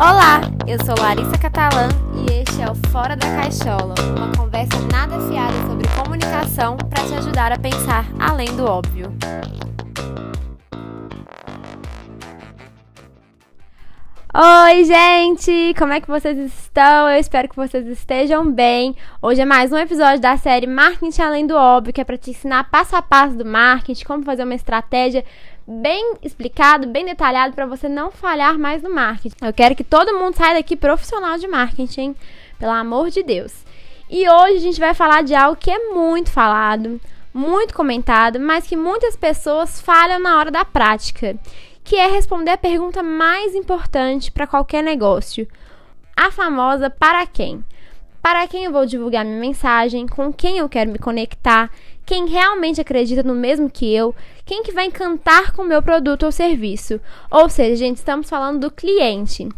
Olá, eu sou Larissa Catalã e este é o Fora da Caixola, uma conversa nada fiada sobre comunicação para te ajudar a pensar além do óbvio. Oi, gente! Como é que vocês estão? Eu espero que vocês estejam bem. Hoje é mais um episódio da série Marketing Além do Óbvio, que é para te ensinar passo a passo do marketing, como fazer uma estratégia bem explicado, bem detalhado para você não falhar mais no marketing. Eu quero que todo mundo saia daqui profissional de marketing, pelo amor de Deus. E hoje a gente vai falar de algo que é muito falado, muito comentado, mas que muitas pessoas falham na hora da prática que é responder a pergunta mais importante para qualquer negócio: a famosa para quem? Para quem eu vou divulgar minha mensagem, com quem eu quero me conectar, quem realmente acredita no mesmo que eu, quem que vai encantar com o meu produto ou serviço. Ou seja, gente, estamos falando do cliente.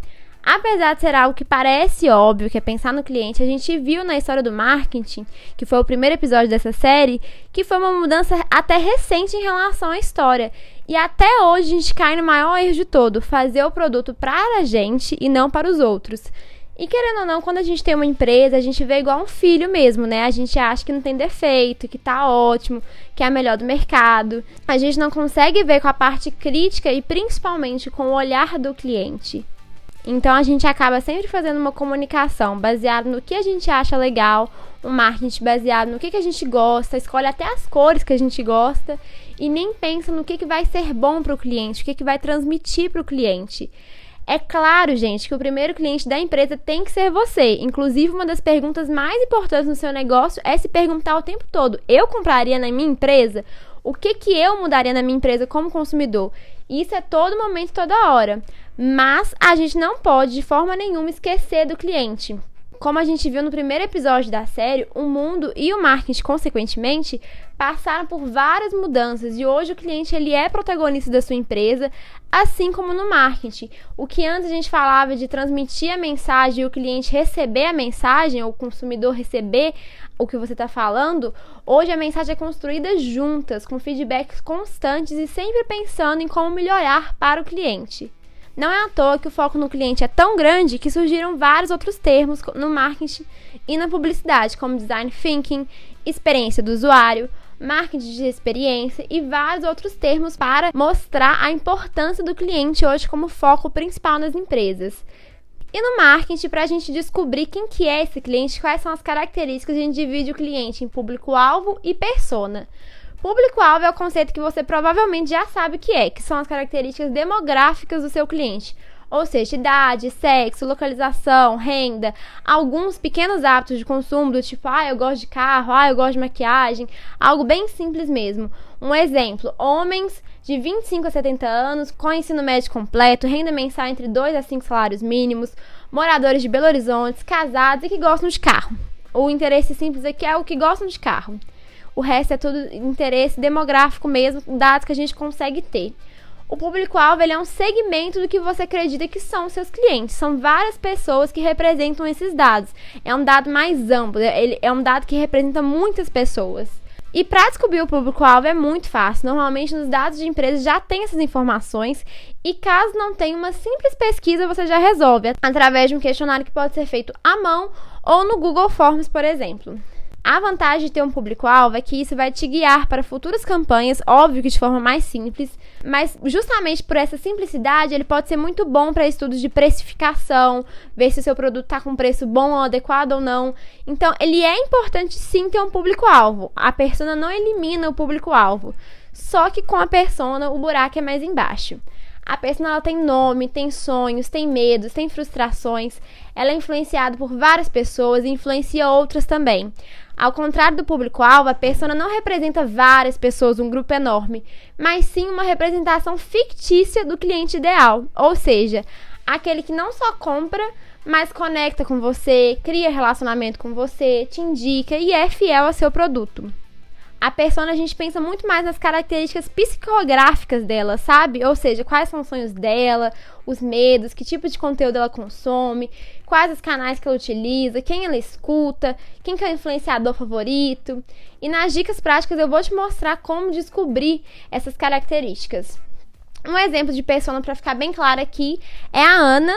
Apesar de ser algo que parece óbvio, que é pensar no cliente, a gente viu na história do marketing, que foi o primeiro episódio dessa série, que foi uma mudança até recente em relação à história. E até hoje a gente cai no maior erro de todo, fazer o produto para a gente e não para os outros. E querendo ou não, quando a gente tem uma empresa, a gente vê igual um filho mesmo, né? A gente acha que não tem defeito, que tá ótimo, que é a melhor do mercado. A gente não consegue ver com a parte crítica e principalmente com o olhar do cliente. Então a gente acaba sempre fazendo uma comunicação baseada no que a gente acha legal, um marketing baseado no que, que a gente gosta, escolhe até as cores que a gente gosta e nem pensa no que, que vai ser bom para o cliente, o que, que vai transmitir para o cliente. É claro, gente, que o primeiro cliente da empresa tem que ser você. Inclusive, uma das perguntas mais importantes no seu negócio é se perguntar o tempo todo: eu compraria na minha empresa? O que, que eu mudaria na minha empresa como consumidor? Isso é todo momento, toda hora. Mas a gente não pode, de forma nenhuma, esquecer do cliente. Como a gente viu no primeiro episódio da série, o mundo e o marketing, consequentemente, passaram por várias mudanças e hoje o cliente ele é protagonista da sua empresa, assim como no marketing. O que antes a gente falava de transmitir a mensagem e o cliente receber a mensagem, ou o consumidor receber o que você está falando, hoje a mensagem é construída juntas, com feedbacks constantes e sempre pensando em como melhorar para o cliente. Não é à toa que o foco no cliente é tão grande que surgiram vários outros termos no marketing e na publicidade, como design thinking, experiência do usuário, marketing de experiência e vários outros termos para mostrar a importância do cliente hoje como foco principal nas empresas. E no marketing, para a gente descobrir quem que é esse cliente, quais são as características, a gente divide o cliente em público-alvo e persona. Público-alvo é o conceito que você provavelmente já sabe o que é, que são as características demográficas do seu cliente. Ou seja, idade, sexo, localização, renda, alguns pequenos hábitos de consumo, do tipo, ah, eu gosto de carro, ah, eu gosto de maquiagem, algo bem simples mesmo. Um exemplo: homens de 25 a 70 anos, com ensino médio completo, renda mensal entre 2 a 5 salários mínimos, moradores de Belo Horizonte, casados e que gostam de carro. O interesse simples aqui é o que gostam de carro. O resto é tudo interesse demográfico mesmo, dados que a gente consegue ter. O público-alvo é um segmento do que você acredita que são seus clientes. São várias pessoas que representam esses dados. É um dado mais amplo, ele é um dado que representa muitas pessoas. E para descobrir o público-alvo é muito fácil. Normalmente nos dados de empresas já tem essas informações e caso não tenha uma simples pesquisa, você já resolve através de um questionário que pode ser feito à mão ou no Google Forms, por exemplo. A vantagem de ter um público-alvo é que isso vai te guiar para futuras campanhas, óbvio que de forma mais simples, mas justamente por essa simplicidade, ele pode ser muito bom para estudos de precificação, ver se o seu produto está com preço bom ou adequado ou não. Então, ele é importante sim ter um público-alvo. A persona não elimina o público-alvo, só que com a persona o buraco é mais embaixo. A persona ela tem nome, tem sonhos, tem medos, tem frustrações. Ela é influenciada por várias pessoas e influencia outras também. Ao contrário do público-alvo, a persona não representa várias pessoas, um grupo enorme, mas sim uma representação fictícia do cliente ideal, ou seja, aquele que não só compra, mas conecta com você, cria relacionamento com você, te indica e é fiel ao seu produto a persona a gente pensa muito mais nas características psicográficas dela, sabe? Ou seja, quais são os sonhos dela, os medos, que tipo de conteúdo ela consome, quais os canais que ela utiliza, quem ela escuta, quem que é o influenciador favorito. E nas dicas práticas eu vou te mostrar como descobrir essas características. Um exemplo de persona para ficar bem claro aqui é a Ana,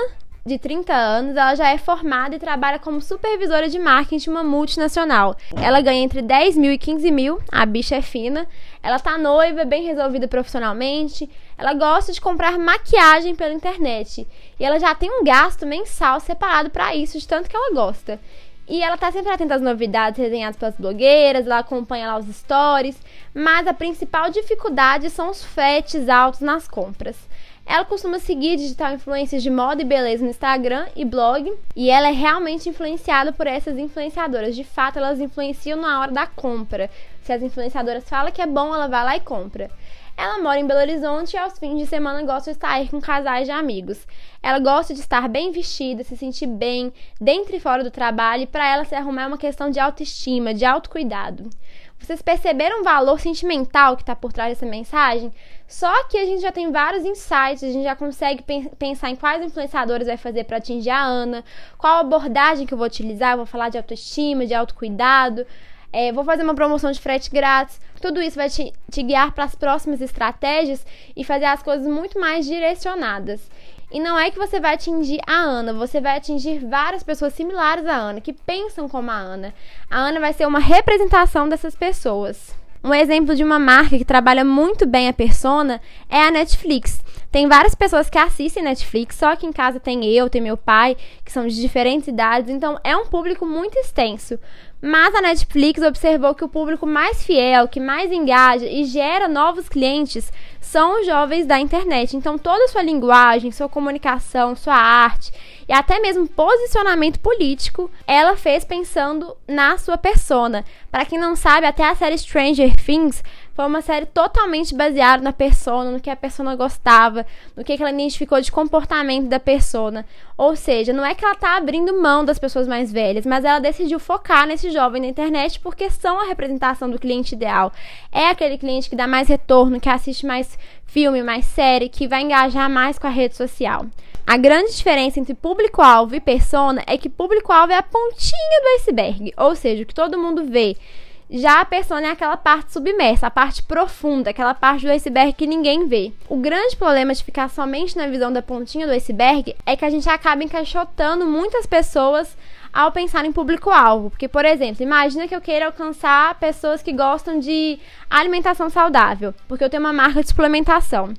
de 30 anos, ela já é formada e trabalha como supervisora de marketing de uma multinacional. Ela ganha entre 10 mil e 15 mil, a bicha é fina. Ela tá noiva, bem resolvida profissionalmente. Ela gosta de comprar maquiagem pela internet. E ela já tem um gasto mensal separado para isso, de tanto que ela gosta. E ela tá sempre atenta às novidades resenhadas pelas blogueiras, ela acompanha lá os stories, mas a principal dificuldade são os fretes altos nas compras. Ela costuma seguir digital influências de moda e beleza no Instagram e blog, e ela é realmente influenciada por essas influenciadoras. De fato, elas influenciam na hora da compra. Se as influenciadoras falam que é bom, ela vai lá e compra. Ela mora em Belo Horizonte e aos fins de semana gosta de sair com casais de amigos. Ela gosta de estar bem vestida, se sentir bem, dentro e fora do trabalho, e para ela se arrumar é uma questão de autoestima, de autocuidado. Vocês perceberam o valor sentimental que está por trás dessa mensagem? Só que a gente já tem vários insights, a gente já consegue pensar em quais influenciadores vai fazer para atingir a Ana, qual abordagem que eu vou utilizar, eu vou falar de autoestima, de autocuidado, é, vou fazer uma promoção de frete grátis. Tudo isso vai te, te guiar para as próximas estratégias e fazer as coisas muito mais direcionadas. E não é que você vai atingir a Ana, você vai atingir várias pessoas similares à Ana, que pensam como a Ana. A Ana vai ser uma representação dessas pessoas. Um exemplo de uma marca que trabalha muito bem a persona é a Netflix. Tem várias pessoas que assistem Netflix, só que em casa tem eu, tem meu pai, que são de diferentes idades, então é um público muito extenso. Mas a Netflix observou que o público mais fiel, que mais engaja e gera novos clientes são os jovens da internet. Então, toda sua linguagem, sua comunicação, sua arte e até mesmo posicionamento político, ela fez pensando na sua persona. Para quem não sabe, até a série Stranger Things foi uma série totalmente baseada na persona, no que a persona gostava, no que ela identificou de comportamento da persona. Ou seja, não é que ela tá abrindo mão das pessoas mais velhas, mas ela decidiu focar nesse jovem na internet porque são a representação do cliente ideal. É aquele cliente que dá mais retorno, que assiste mais filme, mais série, que vai engajar mais com a rede social. A grande diferença entre público-alvo e persona é que público-alvo é a pontinha do iceberg, ou seja, o que todo mundo vê. Já a persona é aquela parte submersa, a parte profunda, aquela parte do iceberg que ninguém vê. O grande problema de ficar somente na visão da pontinha do iceberg é que a gente acaba encaixotando muitas pessoas ao pensar em público-alvo. Porque, por exemplo, imagina que eu queira alcançar pessoas que gostam de alimentação saudável, porque eu tenho uma marca de suplementação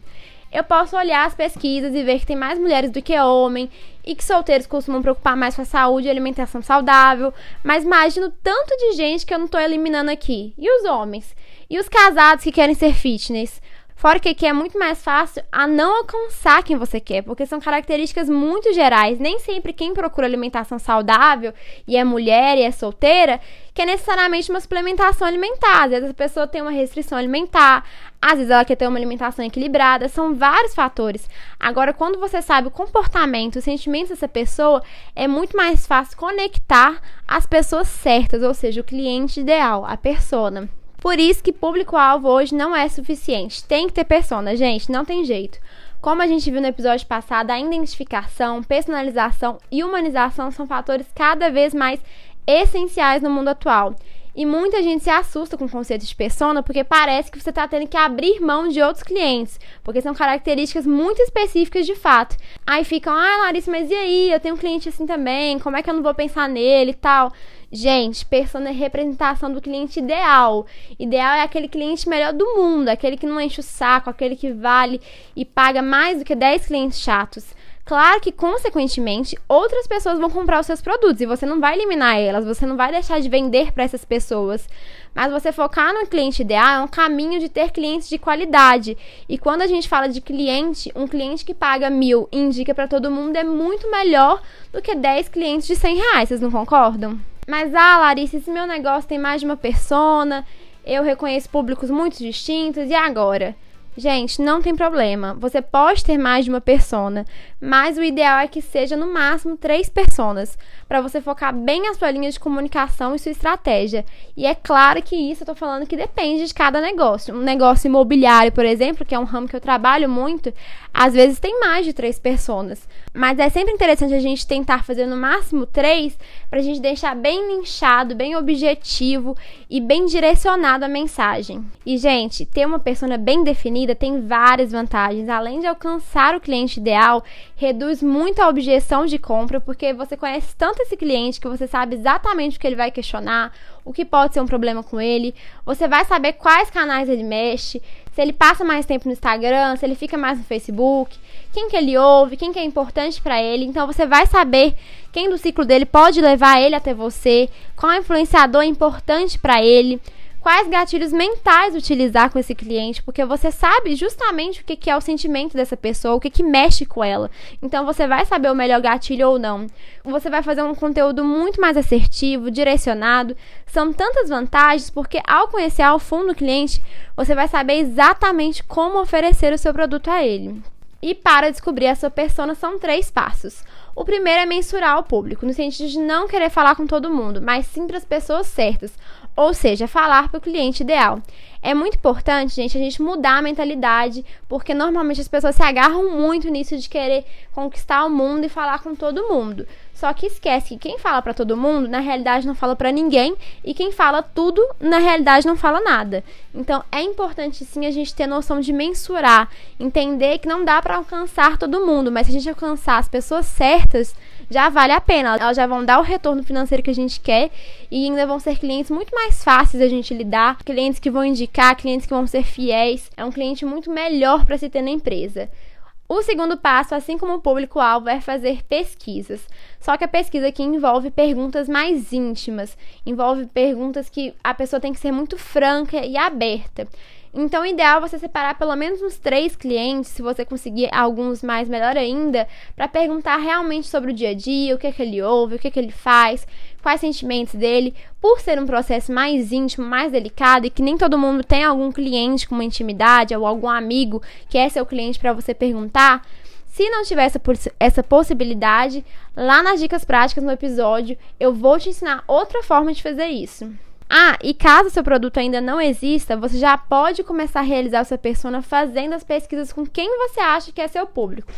eu posso olhar as pesquisas e ver que tem mais mulheres do que homens e que solteiros costumam preocupar mais com a saúde e alimentação saudável. Mas imagino tanto de gente que eu não estou eliminando aqui. E os homens? E os casados que querem ser fitness? Fora que aqui é muito mais fácil a não alcançar quem você quer, porque são características muito gerais. Nem sempre quem procura alimentação saudável e é mulher e é solteira quer necessariamente uma suplementação alimentar. Às vezes a pessoa tem uma restrição alimentar, às vezes ela quer ter uma alimentação equilibrada, são vários fatores. Agora, quando você sabe o comportamento, os sentimentos dessa pessoa, é muito mais fácil conectar as pessoas certas, ou seja, o cliente ideal, a persona. Por isso que público-alvo hoje não é suficiente. Tem que ter persona, gente, não tem jeito. Como a gente viu no episódio passado, a identificação, personalização e humanização são fatores cada vez mais essenciais no mundo atual. E muita gente se assusta com o conceito de persona porque parece que você está tendo que abrir mão de outros clientes, porque são características muito específicas de fato. Aí ficam, ah, Larissa, mas e aí? Eu tenho um cliente assim também, como é que eu não vou pensar nele e tal? Gente, persona é representação do cliente ideal. Ideal é aquele cliente melhor do mundo, aquele que não enche o saco, aquele que vale e paga mais do que 10 clientes chatos. Claro que, consequentemente, outras pessoas vão comprar os seus produtos e você não vai eliminar elas, você não vai deixar de vender para essas pessoas. Mas você focar no cliente ideal é um caminho de ter clientes de qualidade. E quando a gente fala de cliente, um cliente que paga mil e indica para todo mundo é muito melhor do que 10 clientes de 100 reais, vocês não concordam? Mas, ah, Larissa, esse meu negócio tem mais de uma persona, eu reconheço públicos muito distintos, e agora? Gente, não tem problema. Você pode ter mais de uma persona, mas o ideal é que seja no máximo três personas, para você focar bem a sua linha de comunicação e sua estratégia. E é claro que isso eu tô falando que depende de cada negócio. Um negócio imobiliário, por exemplo, que é um ramo que eu trabalho muito, às vezes tem mais de três personas. Mas é sempre interessante a gente tentar fazer no máximo três, pra gente deixar bem linchado, bem objetivo e bem direcionado a mensagem. E, gente, ter uma persona bem definida tem várias vantagens. Além de alcançar o cliente ideal, reduz muito a objeção de compra, porque você conhece tanto esse cliente que você sabe exatamente o que ele vai questionar, o que pode ser um problema com ele. Você vai saber quais canais ele mexe, se ele passa mais tempo no Instagram, se ele fica mais no Facebook, quem que ele ouve, quem que é importante para ele. Então você vai saber quem do ciclo dele pode levar ele até você, qual influenciador é importante para ele quais gatilhos mentais utilizar com esse cliente, porque você sabe justamente o que, que é o sentimento dessa pessoa, o que, que mexe com ela. Então você vai saber o melhor gatilho ou não. Você vai fazer um conteúdo muito mais assertivo, direcionado. São tantas vantagens, porque ao conhecer ao fundo o cliente, você vai saber exatamente como oferecer o seu produto a ele. E para descobrir a sua persona são três passos. O primeiro é mensurar o público, no sentido de não querer falar com todo mundo, mas sim para as pessoas certas, ou seja, falar para o cliente ideal. É muito importante, gente, a gente mudar a mentalidade, porque normalmente as pessoas se agarram muito nisso de querer conquistar o mundo e falar com todo mundo. Só que esquece que quem fala para todo mundo, na realidade não fala para ninguém, e quem fala tudo, na realidade não fala nada. Então, é importante sim a gente ter noção de mensurar, entender que não dá para alcançar todo mundo, mas se a gente alcançar as pessoas certas, já vale a pena. Elas já vão dar o retorno financeiro que a gente quer e ainda vão ser clientes muito mais fáceis a gente lidar, clientes que vão indicar, clientes que vão ser fiéis. É um cliente muito melhor para se ter na empresa. O segundo passo, assim como o público-alvo, é fazer pesquisas. Só que a pesquisa aqui envolve perguntas mais íntimas, envolve perguntas que a pessoa tem que ser muito franca e aberta. Então, o ideal é você separar pelo menos uns três clientes, se você conseguir alguns mais, melhor ainda, para perguntar realmente sobre o dia a dia, o que, é que ele ouve, o que, é que ele faz, quais sentimentos dele. Por ser um processo mais íntimo, mais delicado e que nem todo mundo tem algum cliente com uma intimidade ou algum amigo que é seu cliente para você perguntar. Se não tiver essa, essa possibilidade, lá nas dicas práticas no episódio, eu vou te ensinar outra forma de fazer isso. Ah, e caso seu produto ainda não exista, você já pode começar a realizar sua persona fazendo as pesquisas com quem você acha que é seu público.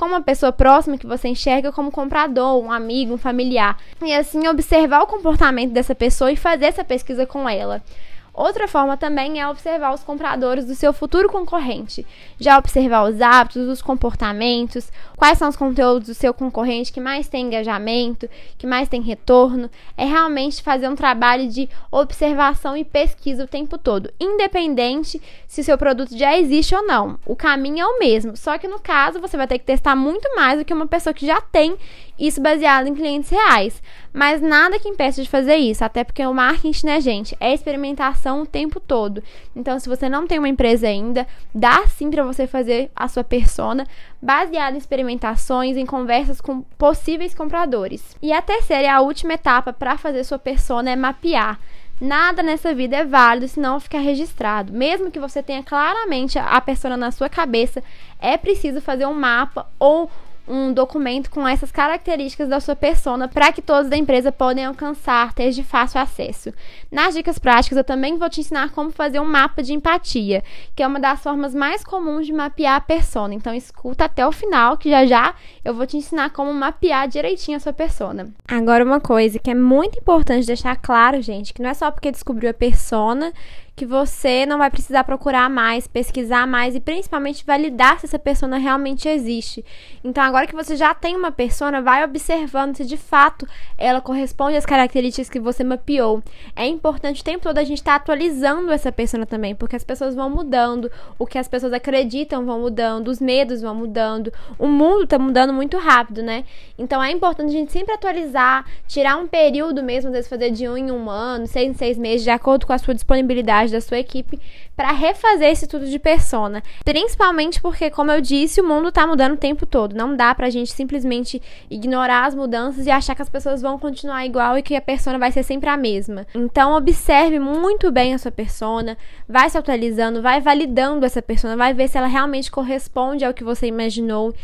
Com uma pessoa próxima que você enxerga como comprador, um amigo, um familiar. E assim observar o comportamento dessa pessoa e fazer essa pesquisa com ela. Outra forma também é observar os compradores do seu futuro concorrente. Já observar os hábitos, os comportamentos, quais são os conteúdos do seu concorrente que mais tem engajamento, que mais tem retorno. É realmente fazer um trabalho de observação e pesquisa o tempo todo, independente se seu produto já existe ou não. O caminho é o mesmo, só que no caso você vai ter que testar muito mais do que uma pessoa que já tem isso baseado em clientes reais. Mas nada que impeça de fazer isso, até porque o marketing, né, gente, é experimentação o tempo todo. Então, se você não tem uma empresa ainda, dá sim para você fazer a sua persona baseada em experimentações, em conversas com possíveis compradores. E a terceira e a última etapa para fazer sua persona é mapear. Nada nessa vida é válido se não ficar registrado. Mesmo que você tenha claramente a persona na sua cabeça, é preciso fazer um mapa ou um documento com essas características da sua persona para que todos da empresa podem alcançar, ter de fácil acesso. Nas dicas práticas, eu também vou te ensinar como fazer um mapa de empatia, que é uma das formas mais comuns de mapear a persona. Então, escuta até o final, que já já eu vou te ensinar como mapear direitinho a sua persona. Agora, uma coisa que é muito importante deixar claro, gente, que não é só porque descobriu a persona que você não vai precisar procurar mais, pesquisar mais e principalmente validar se essa persona realmente existe. Então, agora que você já tem uma persona, vai observando se de fato ela corresponde às características que você mapeou. É importante o tempo todo a gente estar tá atualizando essa persona também, porque as pessoas vão mudando, o que as pessoas acreditam vão mudando, os medos vão mudando, o mundo está mudando muito rápido, né? Então, é importante a gente sempre atualizar, tirar um período mesmo, às vezes fazer de um em um ano, seis em seis meses, de acordo com a sua disponibilidade da sua equipe para refazer esse estudo de persona. Principalmente porque, como eu disse, o mundo está mudando o tempo todo. Não dá pra gente simplesmente ignorar as mudanças e achar que as pessoas vão continuar igual e que a persona vai ser sempre a mesma. Então, observe muito bem a sua persona, vai se atualizando, vai validando essa persona, vai ver se ela realmente corresponde ao que você imaginou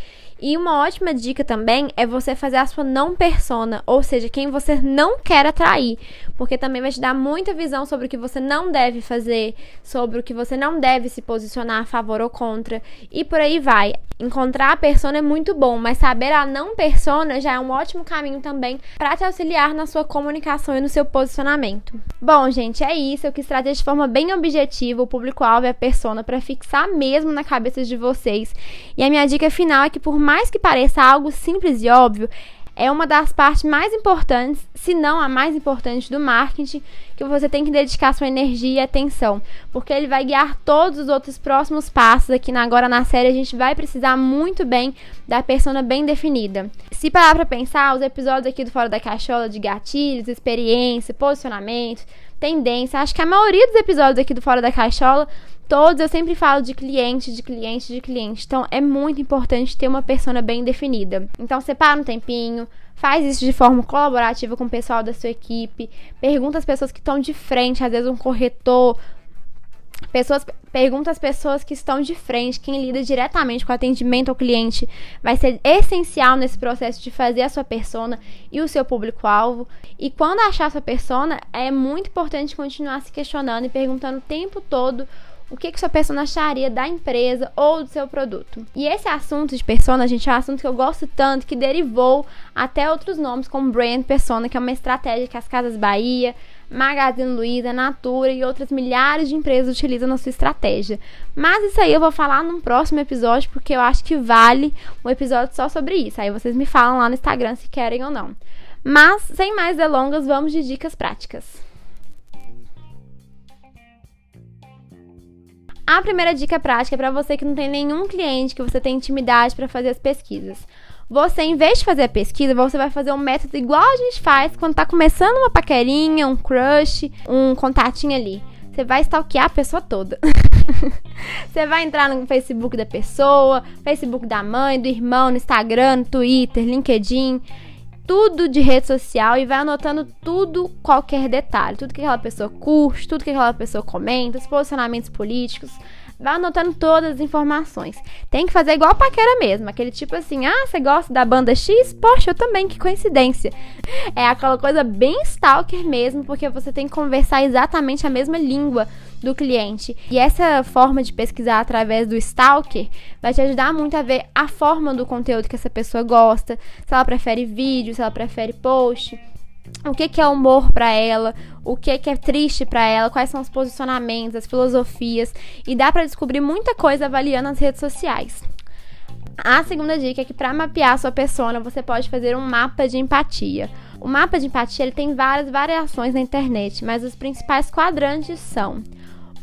E uma ótima dica também é você fazer a sua não persona, ou seja, quem você não quer atrair, porque também vai te dar muita visão sobre o que você não deve fazer, sobre o que você não deve se posicionar a favor ou contra, e por aí vai. Encontrar a persona é muito bom, mas saber a não persona já é um ótimo caminho também para te auxiliar na sua comunicação e no seu posicionamento. Bom, gente, é isso. Eu quis trazer de forma bem objetiva o público-alvo e a persona para fixar mesmo na cabeça de vocês. E a minha dica final é que, por mais que pareça algo simples e óbvio, é uma das partes mais importantes, se não a mais importante do marketing, que você tem que dedicar sua energia e atenção, porque ele vai guiar todos os outros próximos passos. Aqui na, agora na série a gente vai precisar muito bem da persona bem definida. Se parar para pensar, os episódios aqui do Fora da Caixola de gatilhos, experiência, posicionamento, tendência, acho que a maioria dos episódios aqui do Fora da Caixola todos eu sempre falo de cliente, de cliente, de cliente. Então é muito importante ter uma persona bem definida. Então separa um tempinho, faz isso de forma colaborativa com o pessoal da sua equipe, pergunta às pessoas que estão de frente, às vezes um corretor, Pessoas, pergunta às pessoas que estão de frente, quem lida diretamente com atendimento ao cliente, vai ser essencial nesse processo de fazer a sua persona e o seu público-alvo. E quando achar a sua persona, é muito importante continuar se questionando e perguntando o tempo todo o que, que sua persona acharia da empresa ou do seu produto. E esse assunto de persona, gente, é um assunto que eu gosto tanto que derivou até outros nomes, como brand persona, que é uma estratégia que as Casas Bahia, Magazine Luiza, Natura e outras milhares de empresas utilizam na sua estratégia. Mas isso aí eu vou falar num próximo episódio, porque eu acho que vale um episódio só sobre isso. Aí vocês me falam lá no Instagram se querem ou não. Mas, sem mais delongas, vamos de dicas práticas. A primeira dica prática é para você que não tem nenhum cliente, que você tem intimidade para fazer as pesquisas. Você, em vez de fazer a pesquisa, você vai fazer um método igual a gente faz quando tá começando uma paquerinha, um crush, um contatinho ali. Você vai stalkear a pessoa toda. você vai entrar no Facebook da pessoa, Facebook da mãe, do irmão, no Instagram, no Twitter, LinkedIn tudo de rede social e vai anotando tudo, qualquer detalhe, tudo que aquela pessoa curte, tudo que aquela pessoa comenta, os posicionamentos políticos. Vai anotando todas as informações. Tem que fazer igual paquera mesmo, aquele tipo assim: "Ah, você gosta da banda X? Poxa, eu também, que coincidência". É aquela coisa bem stalker mesmo, porque você tem que conversar exatamente a mesma língua do cliente. E essa forma de pesquisar através do Stalker vai te ajudar muito a ver a forma do conteúdo que essa pessoa gosta, se ela prefere vídeo, se ela prefere post, o que, que é humor para ela, o que, que é triste para ela, quais são os posicionamentos, as filosofias, e dá para descobrir muita coisa avaliando as redes sociais. A segunda dica é que para mapear a sua persona, você pode fazer um mapa de empatia. O mapa de empatia ele tem várias variações na internet, mas os principais quadrantes são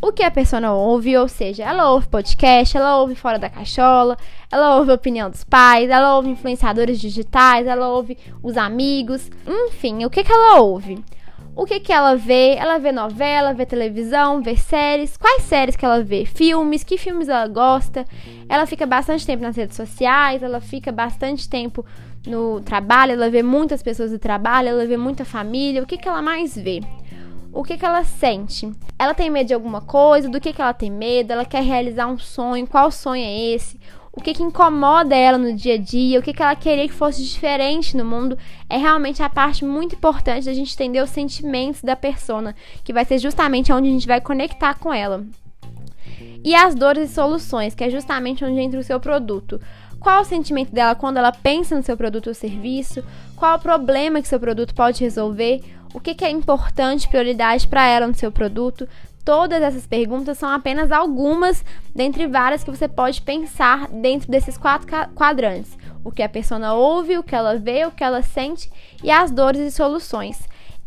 o que a pessoa ouve, ou seja, ela ouve podcast, ela ouve fora da caixola, ela ouve a opinião dos pais, ela ouve influenciadores digitais, ela ouve os amigos, enfim, o que, que ela ouve? O que, que ela vê? Ela vê novela, vê televisão, vê séries. Quais séries que ela vê? Filmes, que filmes ela gosta? Ela fica bastante tempo nas redes sociais, ela fica bastante tempo no trabalho, ela vê muitas pessoas do trabalho, ela vê muita família. O que, que ela mais vê? O que, que ela sente. Ela tem medo de alguma coisa, do que, que ela tem medo, ela quer realizar um sonho, qual sonho é esse? O que, que incomoda ela no dia a dia, o que, que ela queria que fosse diferente no mundo, é realmente a parte muito importante da gente entender os sentimentos da persona, que vai ser justamente onde a gente vai conectar com ela. E as dores e soluções, que é justamente onde entra o seu produto. Qual o sentimento dela quando ela pensa no seu produto ou serviço? Qual o problema que seu produto pode resolver? O que, que é importante, prioridade para ela no seu produto. Todas essas perguntas são apenas algumas dentre várias que você pode pensar dentro desses quatro quadrantes: o que a pessoa ouve, o que ela vê, o que ela sente e as dores e soluções.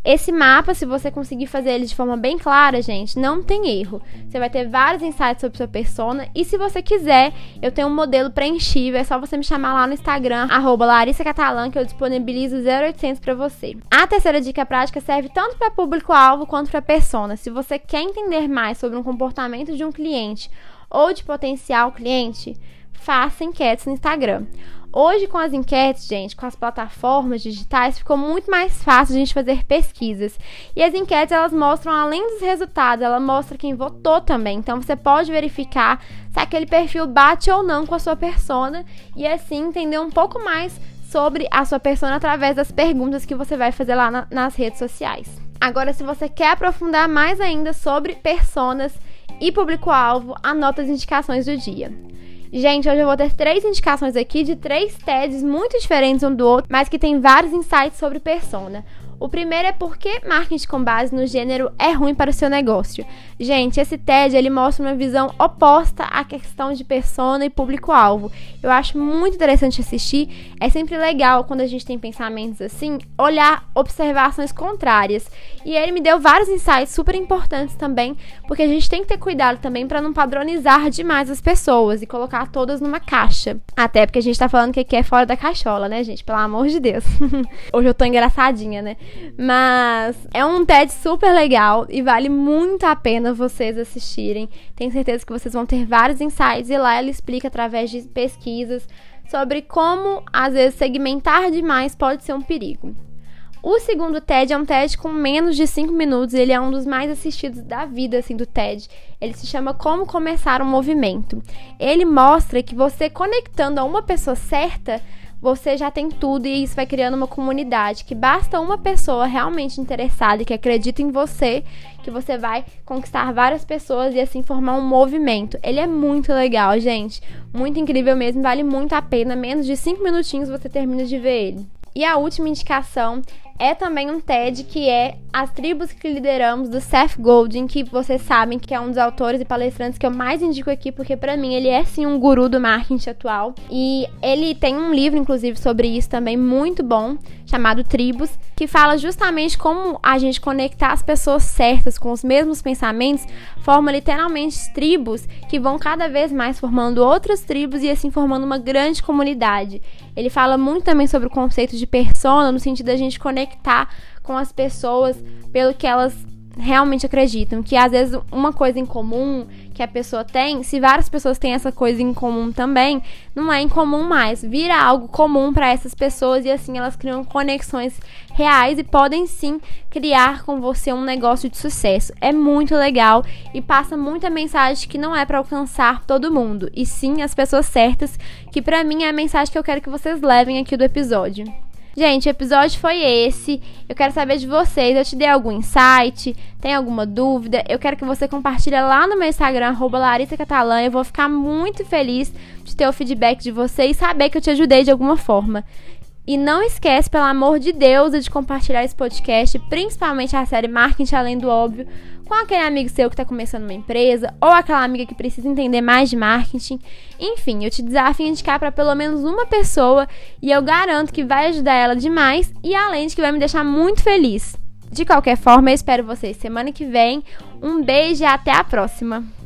Esse mapa, se você conseguir fazer ele de forma bem clara, gente, não tem erro. Você vai ter vários insights sobre sua persona. E se você quiser, eu tenho um modelo preenchível. É só você me chamar lá no Instagram, Larissa Catalã, que eu disponibilizo 0800 para você. A terceira dica prática serve tanto para público-alvo quanto para persona. Se você quer entender mais sobre um comportamento de um cliente ou de potencial cliente, faça enquetes no Instagram. Hoje, com as enquetes, gente, com as plataformas digitais, ficou muito mais fácil a gente fazer pesquisas. E as enquetes, elas mostram, além dos resultados, ela mostra quem votou também. Então, você pode verificar se aquele perfil bate ou não com a sua persona e, assim, entender um pouco mais sobre a sua persona através das perguntas que você vai fazer lá na, nas redes sociais. Agora, se você quer aprofundar mais ainda sobre personas e público-alvo, anota as indicações do dia. Gente, hoje eu vou ter três indicações aqui de três TEDs muito diferentes um do outro, mas que tem vários insights sobre persona. O primeiro é por que marketing com base no gênero é ruim para o seu negócio. Gente, esse TED ele mostra uma visão oposta à questão de persona e público-alvo. Eu acho muito interessante assistir. É sempre legal quando a gente tem pensamentos assim, olhar observações contrárias. E ele me deu vários insights super importantes também, porque a gente tem que ter cuidado também para não padronizar demais as pessoas e colocar todas numa caixa. Até porque a gente tá falando que aqui é fora da caixola, né, gente? Pelo amor de Deus. Hoje eu tô engraçadinha, né? Mas é um TED super legal e vale muito a pena vocês assistirem. Tenho certeza que vocês vão ter vários insights e lá ela explica através de pesquisas sobre como às vezes segmentar demais pode ser um perigo. O segundo TED é um TED com menos de 5 minutos, ele é um dos mais assistidos da vida assim do TED. Ele se chama Como começar um movimento. Ele mostra que você conectando a uma pessoa certa, você já tem tudo e isso vai criando uma comunidade que basta uma pessoa realmente interessada e que acredita em você que você vai conquistar várias pessoas e assim formar um movimento. Ele é muito legal, gente. Muito incrível mesmo, vale muito a pena. Menos de 5 minutinhos você termina de ver ele. E a última indicação é também um TED que é As Tribos que Lideramos, do Seth Godin, que vocês sabem que é um dos autores e palestrantes que eu mais indico aqui, porque para mim ele é sim um guru do marketing atual. E ele tem um livro, inclusive, sobre isso também, muito bom, chamado Tribos, que fala justamente como a gente conectar as pessoas certas com os mesmos pensamentos, forma literalmente tribos que vão cada vez mais formando outras tribos e assim formando uma grande comunidade. Ele fala muito também sobre o conceito de persona, no sentido da gente conectar com as pessoas pelo que elas realmente acreditam. Que às vezes uma coisa em comum que a pessoa tem, se várias pessoas têm essa coisa em comum também, não é incomum mais, vira algo comum para essas pessoas e assim elas criam conexões reais e podem sim criar com você um negócio de sucesso. É muito legal e passa muita mensagem que não é para alcançar todo mundo, e sim as pessoas certas, que para mim é a mensagem que eu quero que vocês levem aqui do episódio. Gente, o episódio foi esse. Eu quero saber de vocês. Eu te dei algum insight? Tem alguma dúvida? Eu quero que você compartilhe lá no meu Instagram, Larissa Catalã. Eu vou ficar muito feliz de ter o feedback de vocês e saber que eu te ajudei de alguma forma. E não esquece, pelo amor de Deus, de compartilhar esse podcast, principalmente a série Marketing Além do Óbvio, com aquele amigo seu que está começando uma empresa ou aquela amiga que precisa entender mais de marketing. Enfim, eu te desafio a indicar para pelo menos uma pessoa e eu garanto que vai ajudar ela demais e além de que vai me deixar muito feliz. De qualquer forma, eu espero vocês semana que vem. Um beijo e até a próxima!